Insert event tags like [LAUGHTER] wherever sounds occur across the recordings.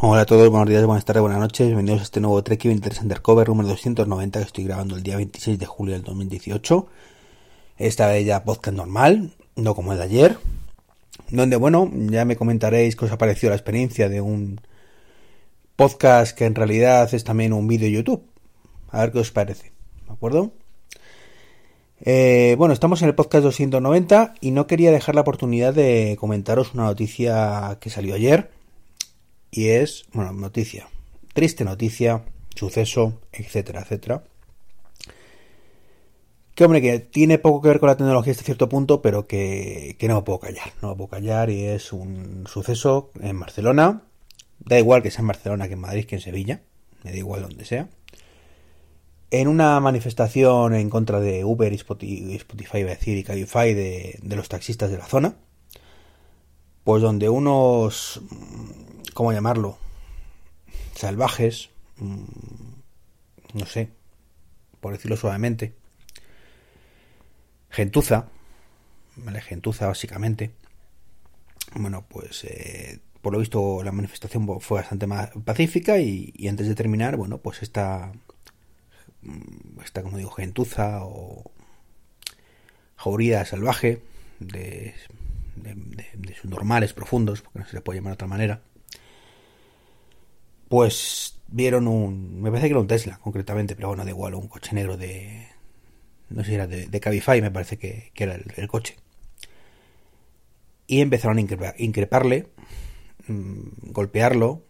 Hola a todos, buenos días, buenas tardes, buenas noches. Bienvenidos a este nuevo Trek 23 Undercover número 290 que estoy grabando el día 26 de julio del 2018. Esta vez ya podcast normal, no como el de ayer. Donde, bueno, ya me comentaréis qué os ha parecido la experiencia de un podcast que en realidad es también un vídeo YouTube. A ver qué os parece, ¿de acuerdo? Eh, bueno, estamos en el podcast 290 y no quería dejar la oportunidad de comentaros una noticia que salió ayer y es, bueno, noticia, triste noticia, suceso, etcétera, etcétera. Que hombre, que tiene poco que ver con la tecnología hasta cierto punto, pero que, que no me puedo callar, no me puedo callar y es un suceso en Barcelona. Da igual que sea en Barcelona que en Madrid que en Sevilla, me da igual donde sea. En una manifestación en contra de Uber y Spotify, Spotify a decir, y Cabify de, de los taxistas de la zona, pues donde unos ¿cómo llamarlo? Salvajes, mm, no sé, por decirlo suavemente. Gentuza, ¿vale? Gentuza básicamente. Bueno, pues eh, por lo visto la manifestación fue bastante más pacífica y, antes de terminar, bueno, pues esta, mm, esta como digo, gentuza o jauría salvaje de, de, de, sus normales profundos, porque no se le puede llamar de otra manera, pues vieron un, me parece que era un Tesla concretamente, pero bueno, da igual, un coche negro de, no sé si era de, de Cabify, me parece que, era el, coche. Y empezaron a increparle, mm, golpearlo.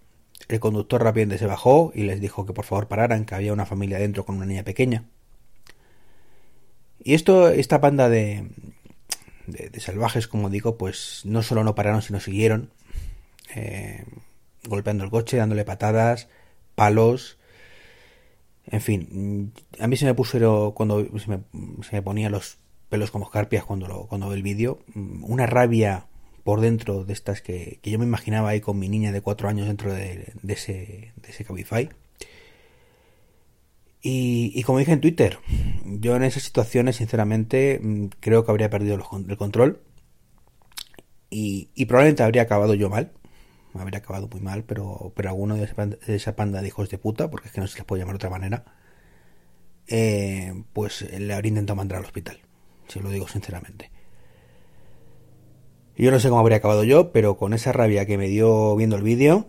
El conductor rápidamente se bajó y les dijo que por favor pararan, que había una familia dentro con una niña pequeña. Y esto, esta banda de, de, salvajes, como digo, pues no solo no pararon, sino siguieron. Eh, golpeando el coche, dándole patadas, palos. En fin, a mí se me pusieron cuando se me, ponía los pelos como escarpias cuando lo, cuando el vídeo, una rabia por dentro de estas que, yo me imaginaba ahí con mi niña de cuatro años dentro de, ese, de ese Cabify. Y, y, como dije en Twitter, yo en esas situaciones, sinceramente, mm, creo que habría perdido el control y probablemente habría acabado yo mal habría acabado muy mal, pero, pero alguno de esa, panda de hijos de puta, porque es que no se les puede llamar de otra manera, eh, pues le habría intentado mandar al hospital, si lo digo sinceramente. Yo no sé cómo habría acabado yo, pero con esa rabia que me dio viendo el vídeo,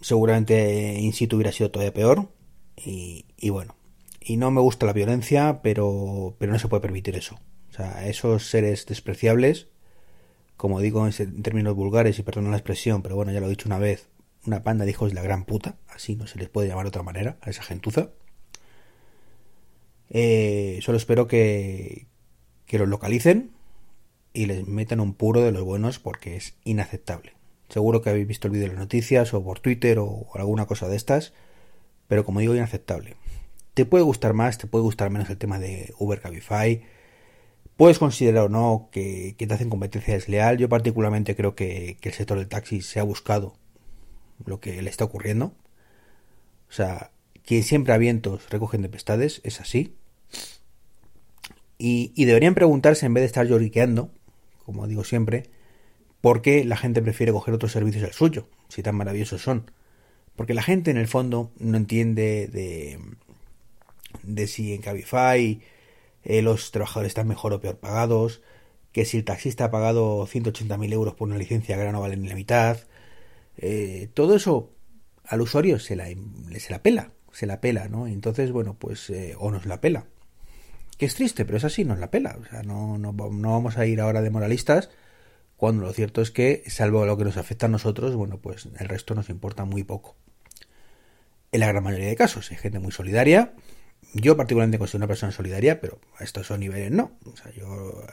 seguramente in situ hubiera sido todavía peor. Y, y, bueno, y no me gusta la violencia, pero, pero no se puede permitir eso. O sea, esos seres despreciables como digo en términos vulgares y perdón la expresión, pero bueno, ya lo he dicho una vez, una panda de hijos de la gran puta, así no se les puede llamar de otra manera a esa gentuza. Eh, solo espero que, que los localicen y les metan un puro de los buenos porque es inaceptable. Seguro que habéis visto el vídeo de las noticias o por Twitter o alguna cosa de estas, pero como digo, inaceptable. Te puede gustar más, te puede gustar menos el tema de Uber Cabify, Puedes considerar o no que, te hacen competencia desleal. Yo particularmente creo que, el sector del taxi se ha buscado lo que le está ocurriendo. O sea, quien siempre a vientos recogen tempestades, es así. Y, deberían preguntarse, en vez de estar lloriqueando, como digo siempre, por qué la gente prefiere coger otros servicios al suyo, si tan maravillosos son. Porque la gente en el fondo no entiende de, de si en Cabify eh, los trabajadores están mejor o peor pagados, que si el taxista ha pagado 180.000 euros por una licencia que ahora no vale ni la mitad. Eh, todo eso al usuario se la, se la pela, se la pela, ¿no? Entonces, bueno, pues, eh, o nos la pela. Que es triste, pero es así, nos la pela. O sea, no, no, no vamos a ir ahora de moralistas, cuando lo cierto es que, salvo lo que nos afecta a nosotros, bueno, pues el resto nos importa muy poco. En la gran mayoría de casos, hay gente muy solidaria, yo particularmente considero una persona solidaria, pero a estos niveles no. O sea, yo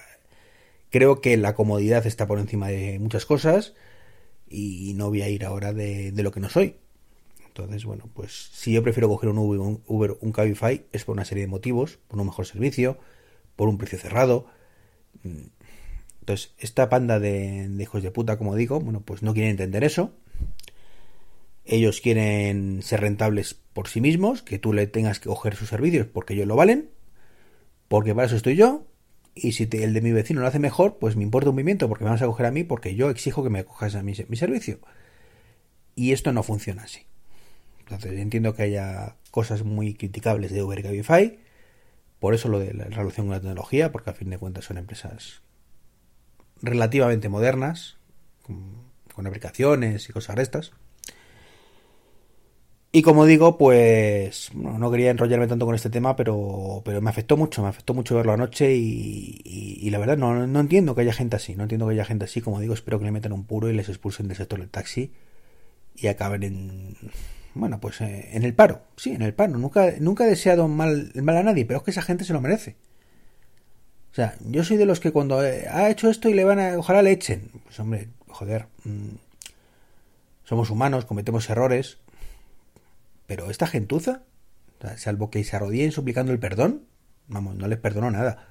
creo que la comodidad está por encima de muchas cosas y no voy a ir ahora de, lo que no soy. Entonces, bueno, pues si yo prefiero coger un Uber, un, Uber, un Cabify es por una serie de motivos, por un mejor servicio, por un precio cerrado. Entonces, esta panda de, de hijos de puta, como digo, bueno, pues no quieren entender eso ellos quieren ser rentables por sí mismos, que tú le tengas que coger sus servicios porque ellos lo valen, porque para eso estoy yo, y si el de mi vecino lo hace mejor, pues me importa un movimiento porque me vas a coger a mí porque yo exijo que me cojas a mi, mi servicio. y esto no funciona así. Entonces entiendo que haya cosas muy criticables de Uber y Cabify, por eso lo de la relación con la tecnología, porque a fin de cuentas son empresas relativamente modernas, con, aplicaciones y cosas de estas. Y como digo, pues no, quería enrollarme tanto con este tema, pero, pero me afectó mucho, me afectó mucho verlo anoche y, y, la verdad no, no, entiendo que haya gente así, no entiendo que haya gente así, como digo, espero que le metan un puro y les expulsen del sector del taxi y acaben en, bueno, pues eh, en el paro, sí, en el paro, nunca, nunca he deseado mal, mal a nadie, pero es que esa gente se lo merece. O sea, yo soy de los que cuando eh, ha hecho esto y le van a, ojalá le echen, pues hombre, joder, mm, somos humanos, cometemos errores, pero esta gentuza, salvo que se arrodillen suplicando el perdón, vamos, no les perdono nada.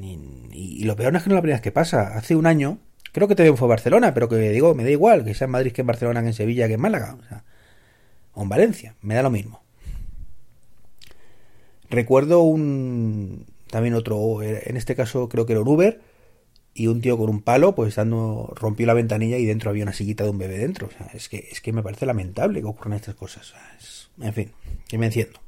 y lo peor no es que no es la primera vez que pasa. Hace un año, creo que también fue Barcelona, pero que digo, me da igual que sea en Madrid, que en Barcelona, que en Sevilla, que en Málaga. O, en Valencia, me da lo mismo. Recuerdo un también otro, en este caso creo que era un Uber, y un tío con un palo, pues estando, rompió la ventanilla y dentro había una sillita de un bebé dentro. O sea, es que, es que me parece lamentable que ocurran estas cosas. en fin, que me enciendo.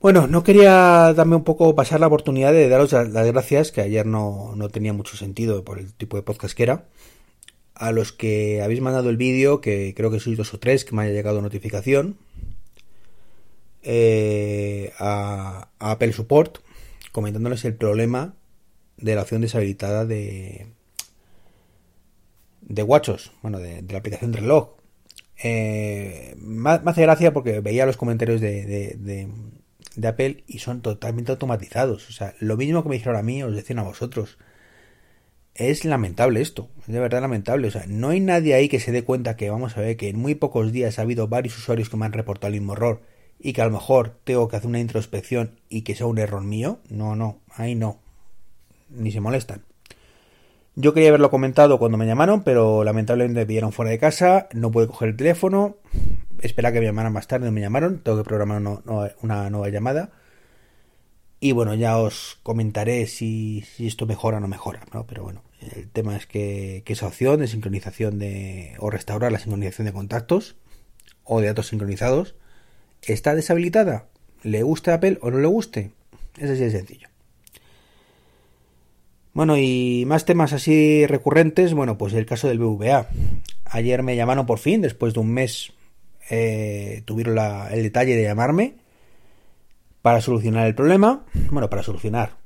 Bueno, no quería darme un poco pasar la oportunidad de daros las gracias, que ayer no, no tenía mucho sentido por el tipo de podcast que era. A los que habéis mandado el vídeo, que creo que sois dos o tres, que me haya llegado notificación. Eh, a, a Apple Support, comentándoles el problema de la opción deshabilitada de de Watchos, bueno, de, la aplicación de reloj. Eh, me, hace gracia porque veía los comentarios de, de, de, Apple y son totalmente automatizados. O sea, lo mismo que me dijeron a mí, os decían a vosotros. Es lamentable esto, es de verdad lamentable. O sea, no hay nadie ahí que se dé cuenta que vamos a ver que en muy pocos días ha habido varios usuarios que me han reportado el mismo error y que a lo mejor tengo que hacer una introspección y que sea un error mío. No, no, ahí no ni se molestan. Yo quería haberlo comentado cuando me llamaron, pero lamentablemente me pidieron fuera de casa, no pude coger el teléfono, esperar que me llamaran más tarde, me llamaron, tengo que programar una nueva llamada. Y bueno, ya os comentaré si, esto mejora o no mejora, ¿no? Pero bueno, el tema es que, esa opción de sincronización de. o restaurar la sincronización de contactos o de datos sincronizados está deshabilitada. ¿Le guste Apple o no le guste? Es así de sencillo. Bueno, y más temas así recurrentes, bueno, pues el caso del BVA. Ayer me llamaron por fin, después de un mes eh, tuvieron el detalle de llamarme para solucionar el problema, bueno, para solucionar,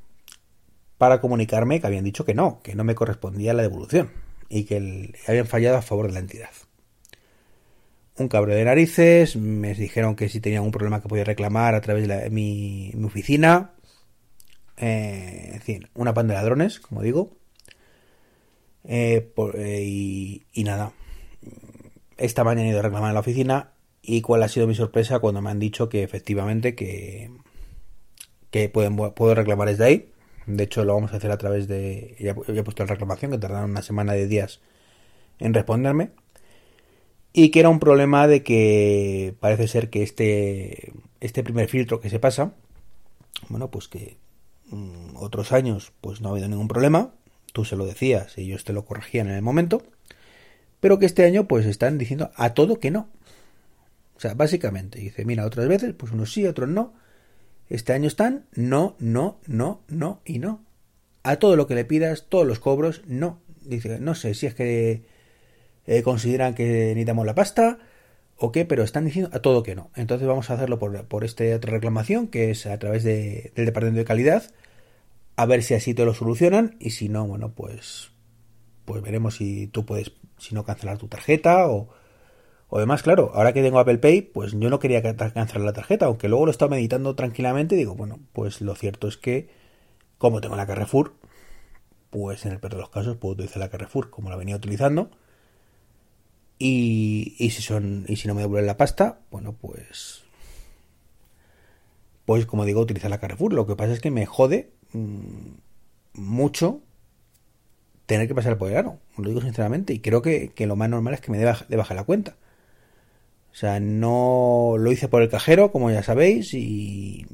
para comunicarme que habían dicho que no, que no me correspondía la devolución y que habían fallado a favor de la entidad. Un cabreo de narices, me dijeron que si tenía algún problema que podía reclamar a través de mi oficina, eh, en fin, una pan de ladrones, como digo. Eh, eh, y, nada, esta mañana he ido a reclamar en la oficina y cuál ha sido mi sorpresa cuando me han dicho que efectivamente que, que pueden, puedo reclamar desde ahí. De hecho, lo vamos a hacer a través de... Ya, he puesto la reclamación, que tardaron una semana de días en responderme. Y que era un problema de que parece ser que este, este primer filtro que se pasa, bueno, pues que otros años pues no ha habido ningún problema, tú se lo decías y ellos te lo corregían en el momento, pero que este año pues están diciendo a todo que no. O sea, básicamente dice, mira, otras veces pues unos sí, otros no. Este año están no, no, no, no y no. A todo lo que le pidas, todos los cobros, no. Dice, no sé si es que eh, consideran que necesitamos la pasta o qué, pero están diciendo a todo que no. Entonces vamos a hacerlo por, por esta otra reclamación, que es a través de, del Departamento de Calidad, a ver si así te lo solucionan y si no, bueno, pues pues veremos si tú puedes, si no cancelar tu tarjeta o, o demás, claro, ahora que tengo Apple Pay, pues yo no quería cancelar la tarjeta, aunque luego lo estaba meditando tranquilamente, digo, bueno, pues lo cierto es que como tengo la Carrefour, pues en el peor de los casos puedo utilizar la Carrefour como la venía utilizando y, y, si son y si no me devuelven la pasta, bueno, pues pues como digo, utilizar la Carrefour. Lo que pasa es que me jode mucho tener que pasar por el ano, lo digo sinceramente, y creo que, que lo más normal es que me dé de baja la cuenta. O sea, no lo hice por el cajero, como ya sabéis, y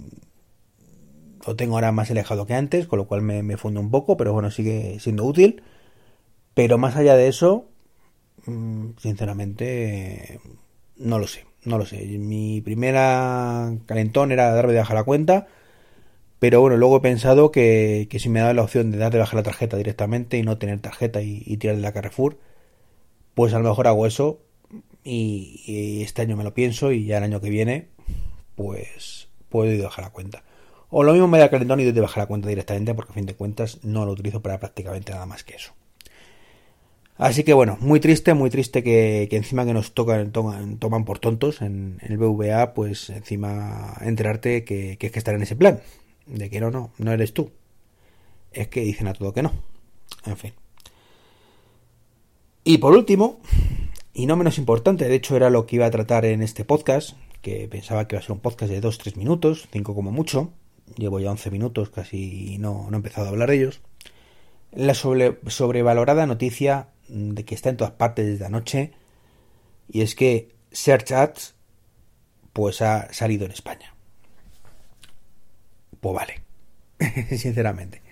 lo tengo ahora más alejado que antes, con lo cual me, me funde un poco, pero bueno, sigue siendo útil. Pero más allá de eso, mm, sinceramente, no lo sé, no lo sé. Mi primera calentón era darme de baja la cuenta, pero bueno, luego he pensado que, si me da la opción de dar de baja la tarjeta directamente y no tener tarjeta y, tirar de la Carrefour, pues a lo mejor hago eso y, este año me lo pienso y ya el año que viene, pues puedo ir de bajar la cuenta. O lo mismo me da calentón y doy de bajar la cuenta directamente porque a fin de cuentas no lo utilizo para prácticamente nada más que eso. Así que bueno, muy triste, muy triste que, encima que nos tocan, toman, por tontos en, el BVA, pues encima enterarte que, que es que estar en ese plan. De que no, no, no eres tú. Es que dicen a todo que no. En fin. Y por último, y no menos importante, de hecho era lo que iba a tratar en este podcast, que pensaba que iba a ser un podcast de 2-3 minutos, 5 como mucho. Llevo ya 11 minutos, casi no, no he empezado a hablar de ellos. La sobrevalorada noticia de que está en todas partes desde anoche y es que Search Ads pues ha salido en España. Pues vale, [LAUGHS] sinceramente.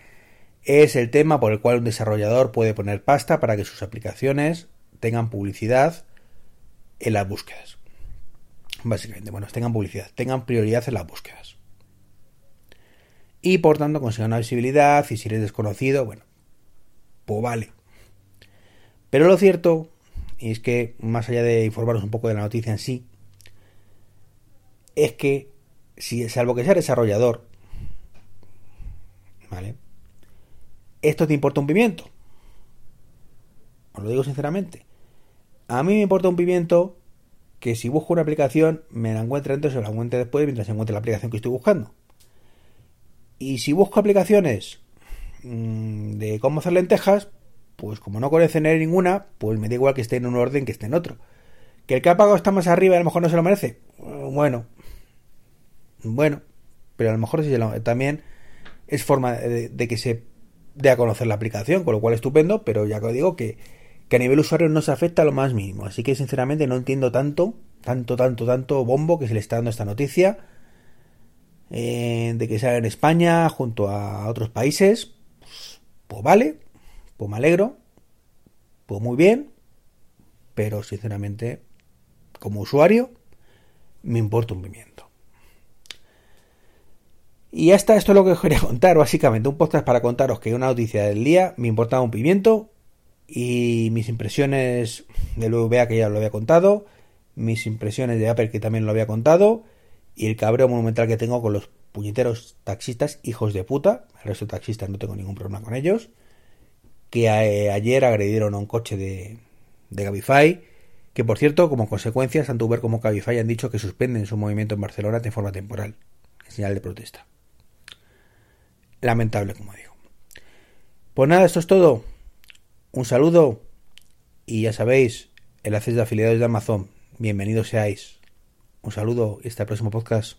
Es el tema por el cual un desarrollador puede poner pasta para que sus aplicaciones tengan publicidad en las búsquedas. Básicamente, bueno, tengan publicidad, tengan prioridad en las búsquedas. Y por tanto consigan una visibilidad y si eres desconocido, bueno, pues vale. Pero lo cierto es que, más allá de informaros un poco de la noticia en sí, es que, si, salvo que sea desarrollador, ¿vale? Esto te importa un pimiento. Os lo digo sinceramente. A mí me importa un pimiento que si busco una aplicación me la encuentre antes o la encuentre después mientras encuentre la aplicación que estoy buscando. Y si busco aplicaciones mm, de cómo hacer lentejas, pues como no conocen ninguna, pues me da igual que esté en un orden que esté en otro. Que el que ha pagado está más arriba y a lo mejor no se lo merece. Bueno. Bueno. Pero a lo mejor sí se lo, también es forma de, que se dé a conocer la aplicación, con lo cual estupendo, pero ya que digo que, que a nivel usuario no se afecta lo más mínimo. Así que sinceramente no entiendo tanto, tanto, tanto, tanto bombo que se le está dando esta noticia. Eh, de que sea en España junto a otros países. Pues, pues vale, pues me alegro, pues muy bien, pero sinceramente, como usuario, me importa un pimiento. Y hasta esto es lo que os quería contar, básicamente, un podcast para contaros que una noticia del día me importaba un pimiento y mis impresiones del VBA que ya lo había contado, mis impresiones de Apple que también lo había contado y el cabreo monumental que tengo con los puñeteros taxistas, hijos de puta, el resto de taxistas no tengo ningún problema con ellos que eh, ayer agredieron a un coche de, de Cabify, que por cierto, como consecuencia, tanto Uber como Cabify han dicho que suspenden su movimiento en Barcelona de forma temporal, en señal de protesta. Lamentable, como digo. Pues nada, esto es todo. Un saludo y ya sabéis, enlaces de afiliados de Amazon. Bienvenidos seáis. Un saludo y hasta el próximo podcast.